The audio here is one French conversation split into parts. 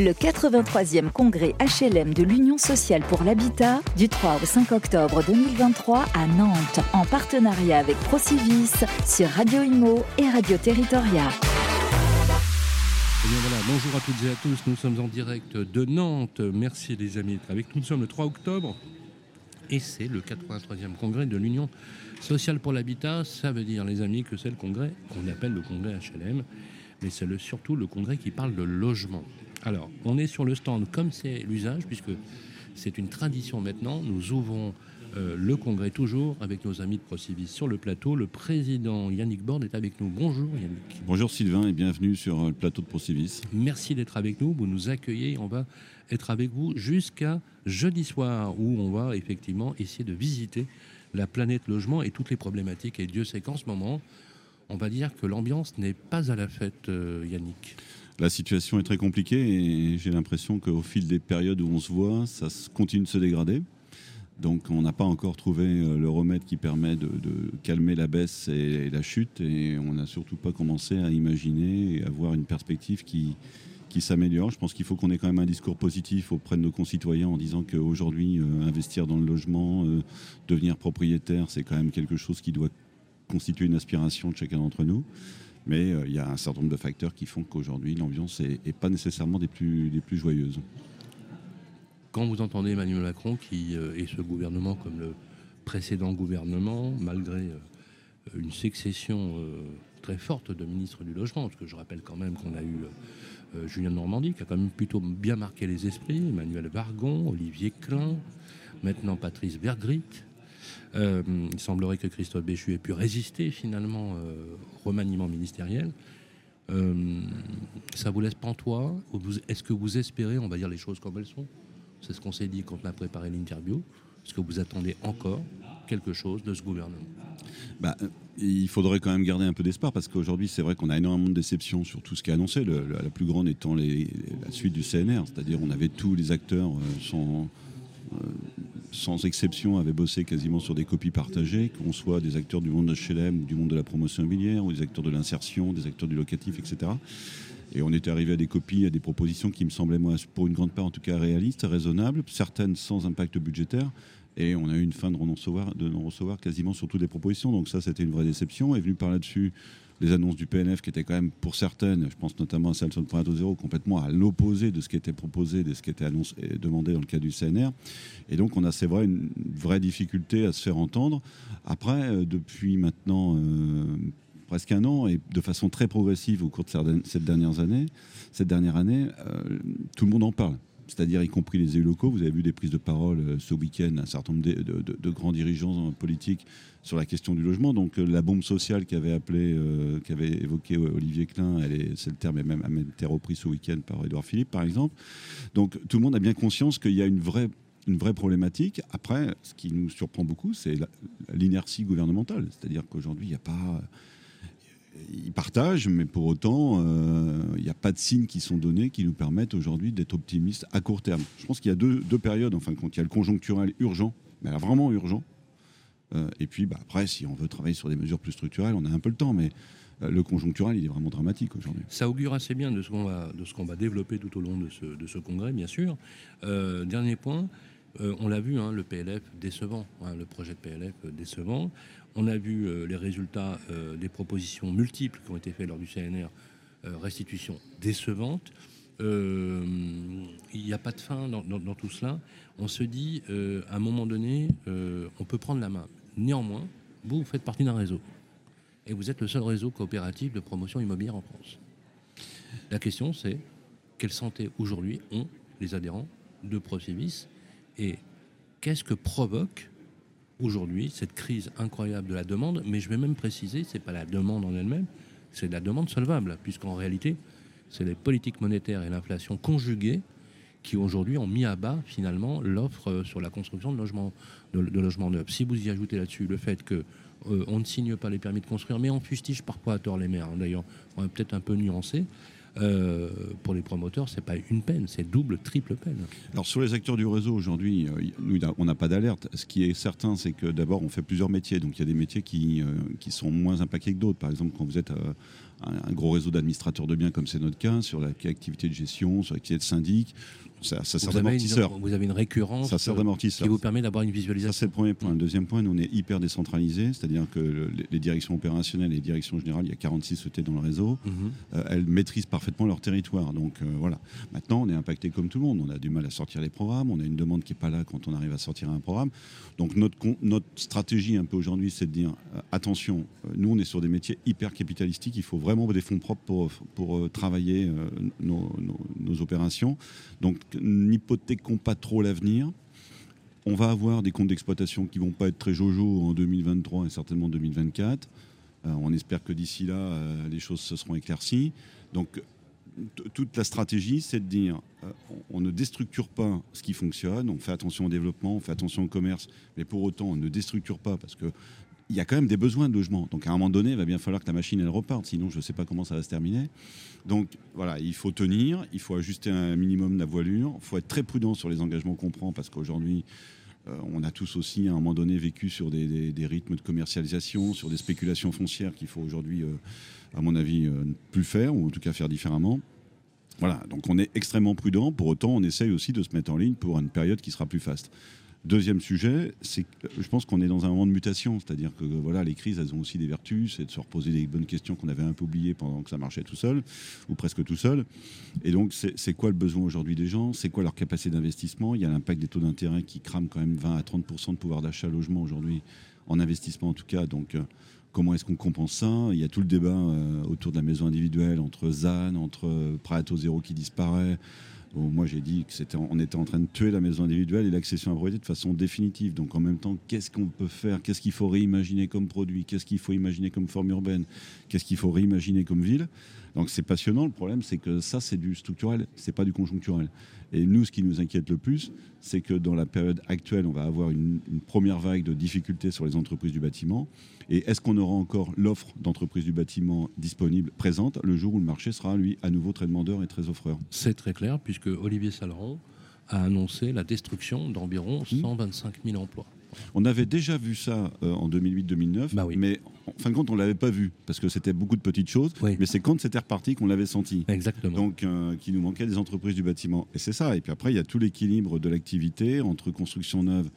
Le 83e congrès HLM de l'Union sociale pour l'habitat du 3 au 5 octobre 2023 à Nantes en partenariat avec Procivis sur Radio Imo et Radio Territoria. Eh bonjour à toutes et à tous, nous sommes en direct de Nantes. Merci les amis d'être avec nous. Nous sommes le 3 octobre et c'est le 83e congrès de l'Union sociale pour l'habitat. Ça veut dire les amis que c'est le congrès qu'on appelle le congrès HLM, mais c'est surtout le congrès qui parle de logement. Alors, on est sur le stand comme c'est l'usage, puisque c'est une tradition maintenant. Nous ouvrons euh, le congrès toujours avec nos amis de Procivis sur le plateau. Le président Yannick Borde est avec nous. Bonjour Yannick. Bonjour Sylvain et bienvenue sur le plateau de Procivis. Merci d'être avec nous. Vous nous accueillez. On va être avec vous jusqu'à jeudi soir où on va effectivement essayer de visiter la planète logement et toutes les problématiques. Et Dieu sait qu'en ce moment, on va dire que l'ambiance n'est pas à la fête, euh, Yannick. La situation est très compliquée et j'ai l'impression qu'au fil des périodes où on se voit, ça continue de se dégrader. Donc on n'a pas encore trouvé euh, le remède qui permet de, calmer la baisse et, la chute et on n'a surtout pas commencé à imaginer et avoir une perspective qui, qui s'améliore. Je pense qu'il faut qu'on ait quand même un discours positif auprès de nos concitoyens en disant qu'aujourd'hui, euh, investir dans le logement, euh, devenir propriétaire, c'est quand même quelque chose qui doit constituer une aspiration de chacun d'entre nous. Mais euh, il y a un certain nombre de facteurs qui font qu'aujourd'hui, l'ambiance n'est pas nécessairement des plus, joyeuses. Quand vous entendez Emmanuel Macron, qui est ce gouvernement comme le précédent gouvernement, malgré une succession très forte de ministres du logement, parce que je rappelle quand même qu'on a eu euh, Julien Normandie, qui a quand même plutôt bien marqué les esprits, Emmanuel Vargon, Olivier Klein, maintenant Patrice Bergrit. Euh, il semblerait que Christophe Béchu ait pu résister finalement euh, au remaniement ministériel. ça vous laisse pantois Est-ce que vous espérez, on va dire les choses comme elles sont C'est ce qu'on s'est dit quand on a préparé l'interview. Est-ce que vous attendez encore quelque chose de ce gouvernement? Bah, il faudrait quand même garder un peu d'espoir parce qu'aujourd'hui, c'est vrai qu'on a énormément de déceptions sur tout ce qui est annoncé. la plus grande étant la suite du CNR, c'est-à-dire on avait tous les acteurs euh, euh, sans, exception avaient bossé quasiment sur des copies partagées, qu'on soit des acteurs du monde de HLM du monde de la promotion immobilière ou des acteurs de l'insertion, des acteurs du locatif, etc. Et on était arrivé à des copies, à des propositions qui me semblaient, moi, pour une grande part en tout cas, réalistes, raisonnables, certaines sans impact budgétaire, et on a eu une fin de non-recevoir, non-recevoir quasiment sur toutes les propositions. Donc ça, c'était une vraie déception. Est venu par là-dessus les annonces du PNF qui étaient quand même, pour certaines, je pense notamment à celle sur le zéro, complètement à l'opposé de ce qui était proposé, de ce qui était annoncé, demandé dans le cas du CNR. Et donc on a, c'est vrai, une vraie difficulté à se faire entendre. Après, euh, depuis maintenant euh, presque un an, et de façon très progressive au cours de cette dernière année, cette dernière année tout le monde en parle c'est-à-dire y compris les élus locaux. Vous avez vu des prises de parole euh, ce week-end, un certain nombre de, grands dirigeants politiques sur la question du logement. Donc euh, la bombe sociale qu'avait appelé, euh, qu'avait évoqué Olivier Klein, c'est le terme, même, a été repris ce week-end par Édouard Philippe, par exemple. Donc tout le monde a bien conscience qu'il y a une vraie une vraie problématique. Après, ce qui nous surprend beaucoup, c'est l'inertie gouvernementale. C'est-à-dire qu'aujourd'hui, il n'y a pas ils partagent, mais pour autant, euh, il n'y a pas de signes qui sont donnés qui nous permettent aujourd'hui d'être optimistes à court terme. Je pense qu'il y a deux, périodes, enfin, quand il y a le conjoncturel urgent, mais vraiment urgent. Euh, et puis, bah, après, si on veut travailler sur des mesures plus structurelles, on a un peu le temps, mais euh, le conjoncturel, il est vraiment dramatique aujourd'hui. Ça augure assez bien de ce qu'on va, va, développer tout au long de ce, de ce congrès, bien sûr. dernier point, on l'a vu, hein, le PLF décevant, hein, le projet de PLF décevant. On a vu euh, les résultats euh, des propositions multiples qui ont été faites lors du CNR, euh, restitution décevante. Il n'y a pas de fin dans, tout cela. On se dit, à un moment donné, on peut prendre la main. Néanmoins, vous, vous faites partie d'un réseau. Et vous êtes le seul réseau coopératif de promotion immobilière en France. La question, c'est quelle santé aujourd'hui ont les adhérents de Procivis et qu'est-ce que provoque aujourd'hui cette crise incroyable de la demande, mais je vais même préciser, ce n'est pas la demande en elle-même, c'est la demande solvable, puisqu'en réalité, c'est les politiques monétaires et l'inflation conjuguées qui aujourd'hui ont mis à bas finalement l'offre euh, sur la construction de logements, de, logements neufs. Si vous y ajoutez là-dessus le fait que euh, on ne signe pas les permis de construire, mais on fustige parfois à tort les maires, hein, d'ailleurs, on est peut-être un peu nuancé, euh, pour les promoteurs, c'est pas une peine, c'est double, triple peine. Alors sur les acteurs du réseau aujourd'hui, euh, nous on n'a pas d'alerte. Ce qui est certain, c'est que d'abord on fait plusieurs métiers, donc il y a des métiers qui, euh, qui sont moins impactés que d'autres. Par exemple, quand vous êtes un, gros réseau d'administrateurs de biens comme c'est notre cas, sur l'activité de gestion, sur l'activité de syndic. Ça, ça sert d'amortisseur. Vous avez une récurrence ça sert d'amortisseur. qui vous permet d'avoir une visualisation. Ça, c'est le premier point. Le deuxième point, nous, on est hyper décentralisé, c'est-à-dire que les directions opérationnelles et les directions générales, il y a 46 sociétés dans le réseau, mhm. euh, elles maîtrisent parfaitement leur territoire. Donc euh, voilà. Maintenant, on est impacté comme tout le monde. On a du mal à sortir les programmes, on a une demande qui n'est pas là quand on arrive à sortir un programme. Donc notre, notre stratégie un peu aujourd'hui, c'est de dire euh, attention, nous, on est sur des métiers hyper capitalistiques, il faut vraiment des fonds propres pour, pour travailler nos, nos opérations. Donc n'hypothéquons pas trop l'avenir. On va avoir des comptes d'exploitation qui vont pas être très jojo en 2023 et certainement en 2024. Euh, on espère que d'ici là, euh, les choses se seront éclaircies. Donc toute la stratégie, c'est de dire euh, on ne déstructure pas ce qui fonctionne, on fait attention au développement, on fait attention au commerce, mais pour autant, on ne déstructure pas parce que il y a quand même des besoins de logement. Donc à un moment donné, il va bien falloir que la machine elle reparte, sinon je ne sais pas comment ça va se terminer. Donc voilà, il faut tenir, il faut ajuster un minimum la voilure, il faut être très prudent sur les engagements qu'on prend parce qu'aujourd'hui, euh, on a tous aussi à un moment donné vécu sur des, rythmes de commercialisation, sur des spéculations foncières qu'il faut aujourd'hui, euh, à mon avis, euh, ne plus faire, ou en tout cas faire différemment. Voilà, donc on est extrêmement prudent, pour autant on essaye aussi de se mettre en ligne pour une période qui sera plus faste. Deuxième sujet, que je pense qu'on est dans un moment de mutation, c'est-à-dire que voilà, les crises, elles ont aussi des vertus, c'est de se reposer des bonnes questions qu'on avait un peu oubliées pendant que ça marchait tout seul, ou presque tout seul. Et donc, c'est quoi le besoin aujourd'hui des gens? C'est quoi leur capacité d'investissement? Il y a l'impact des taux d'intérêt qui crament quand même 20 à 30% de pouvoir d'achat logement aujourd'hui, en investissement en tout cas. Donc, euh, comment est-ce qu'on compense ça? Il y a tout le débat euh, autour de la maison individuelle, entre ZAN, entre euh, prêt à taux zéro qui disparaît moi, j'ai dit que on était en train de tuer la maison individuelle et l'accession à la propriété de façon définitive. Donc, en même temps, qu'est-ce qu'on peut faire? Qu'est-ce qu'il faut réimaginer comme produit? Qu'est-ce qu'il faut imaginer comme forme urbaine? Qu'est-ce qu'il faut réimaginer comme ville? Donc, c'est passionnant. Le problème, c'est que ça, c'est du structurel, c'est pas du conjoncturel. Et nous, ce qui nous inquiète le plus, c'est que dans la période actuelle, on va avoir une, première vague de difficultés sur les entreprises du bâtiment. Et est-ce qu'on aura encore l'offre d'entreprises du bâtiment disponible, présente, le jour où le marché sera, lui, à nouveau très demandeur et très offreur? C'est très clair, puisque Olivier Saleron a annoncé la destruction d'environ 125 mmh. 000 emplois. On avait déjà vu ça euh, en 2008-2009, bah mais en fin de compte, on ne l'avait pas vu, parce que c'était beaucoup de petites choses, mais c'est quand c'était reparti qu'on l'avait senti. Exactement. Donc, euh, qui nous manquait des entreprises du bâtiment. Et c'est ça. Et puis après, il y a tout l'équilibre de l'activité entre construction neuve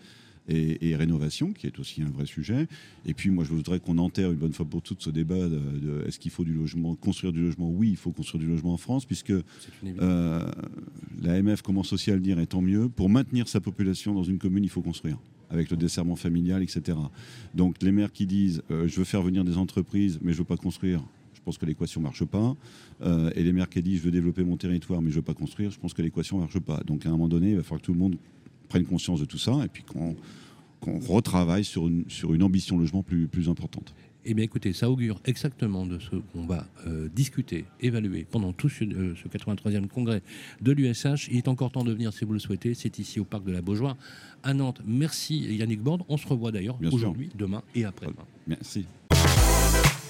et, rénovation, qui est aussi un vrai sujet. Et puis moi, je voudrais qu'on enterre une bonne fois pour toutes ce débat de, est-ce qu'il faut du logement, construire du logement? Oui, il faut construire du logement en France, puisque euh, la MF commence aussi à le dire, et tant mieux. Pour maintenir sa population dans une commune, il faut construire avec le desserrement familial, etc. Donc les maires qui disent euh, je veux faire venir des entreprises, mais je veux pas construire, je pense que l'équation marche pas. Euh, et les maires qui disent je veux développer mon territoire, mais je veux pas construire, je pense que l'équation marche pas. Donc à un moment donné, il va falloir que tout le monde prenne conscience de tout ça et puis qu'on retravaille sur une, sur une ambition logement plus, plus importante. Eh bien, écoutez, ça augure exactement de ce qu'on va euh, discuter, évaluer pendant tout ce, 83e euh, congrès de l'USH. Il est encore temps de venir si vous le souhaitez. C'est ici au parc de la Beaujoire, à Nantes. Merci Yannick Borde. On se revoit d'ailleurs aujourd'hui, demain et après-demain. Merci.